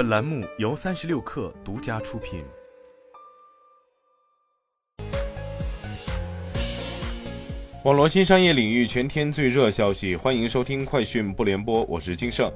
本栏目由三十六氪独家出品。网络新商业领域全天最热消息，欢迎收听快讯不联播，我是金盛。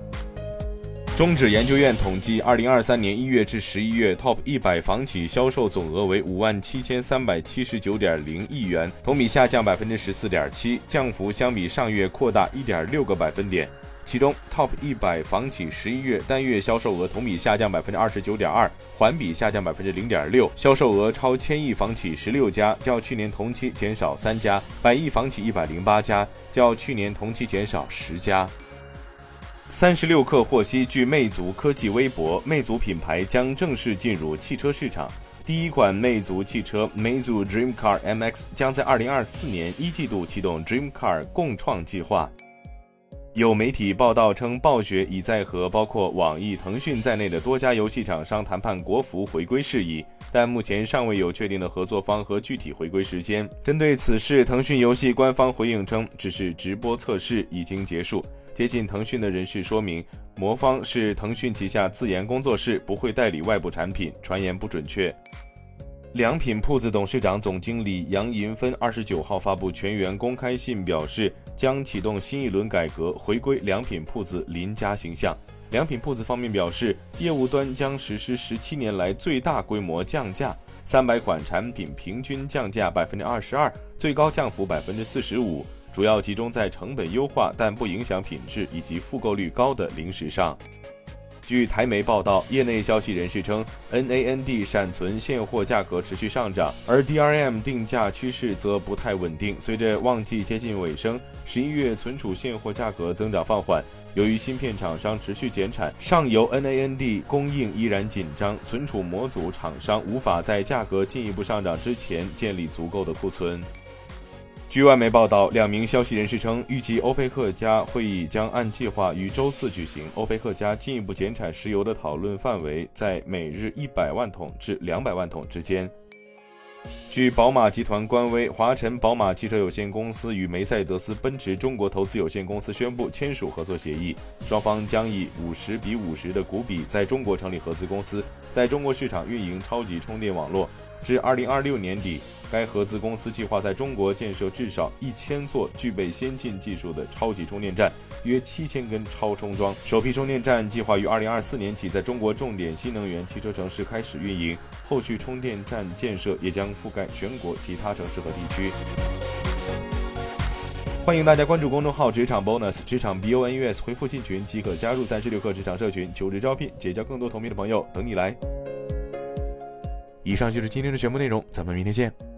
中指研究院统计，二零二三年一月至十一月，TOP 一百房企销售总额为五万七千三百七十九点零亿元，同比下降百分之十四点七，降幅相比上月扩大一点六个百分点。其中，TOP 一百房企十一月单月销售额同比下降百分之二十九点二，环比下降百分之零点六，销售额超千亿房企十六家，较去年同期减少三家；百亿房企一百零八家，较去年同期减少十家。三十六氪获悉，据魅族科技微博，魅族品牌将正式进入汽车市场。第一款魅族汽车魅族 Dream Car MX 将在二零二四年一季度启动 Dream Car 共创计划。有媒体报道称，暴雪已在和包括网易、腾讯在内的多家游戏厂商谈判国服回归事宜，但目前尚未有确定的合作方和具体回归时间。针对此事，腾讯游戏官方回应称，只是直播测试，已经结束。接近腾讯的人士说明，魔方是腾讯旗下自研工作室，不会代理外部产品，传言不准确。良品铺子董事长、总经理杨银芬二十九号发布全员公开信，表示将启动新一轮改革，回归良品铺子邻家形象。良品铺子方面表示，业务端将实施十七年来最大规模降价，三百款产品平均降价百分之二十二，最高降幅百分之四十五。主要集中在成本优化但不影响品质以及复购率高的零食上。据台媒报道，业内消息人士称，NAND 闪存现货价格持续上涨，而 DRM 定价趋势则不太稳定。随着旺季接近尾声，十一月存储现货价格增长放缓。由于芯片厂商持续减产，上游 NAND 供应依然紧张，存储模组厂商无法在价格进一步上涨之前建立足够的库存。据外媒报道，两名消息人士称，预计欧佩克加会议将按计划于周四举行。欧佩克加进一步减产石油的讨论范围在每日一百万桶至两百万桶之间。据宝马集团官微，华晨宝马汽车有限公司与梅赛德斯奔驰中国投资有限公司宣布签署合作协议，双方将以五十比五十的股比在中国成立合资公司，在中国市场运营超级充电网络。至二零二六年底，该合资公司计划在中国建设至少一千座具备先进技术的超级充电站，约七千根超充桩。首批充电站计划于二零二四年起在中国重点新能源汽车城市开始运营，后续充电站建设也将覆盖全国其他城市和地区。欢迎大家关注公众号“职场 bonus”，职场 B O N U S，回复进群即可加入三十六氪职场社群，求职招聘，结交更多同频的朋友，等你来。以上就是今天的全部内容，咱们明天见。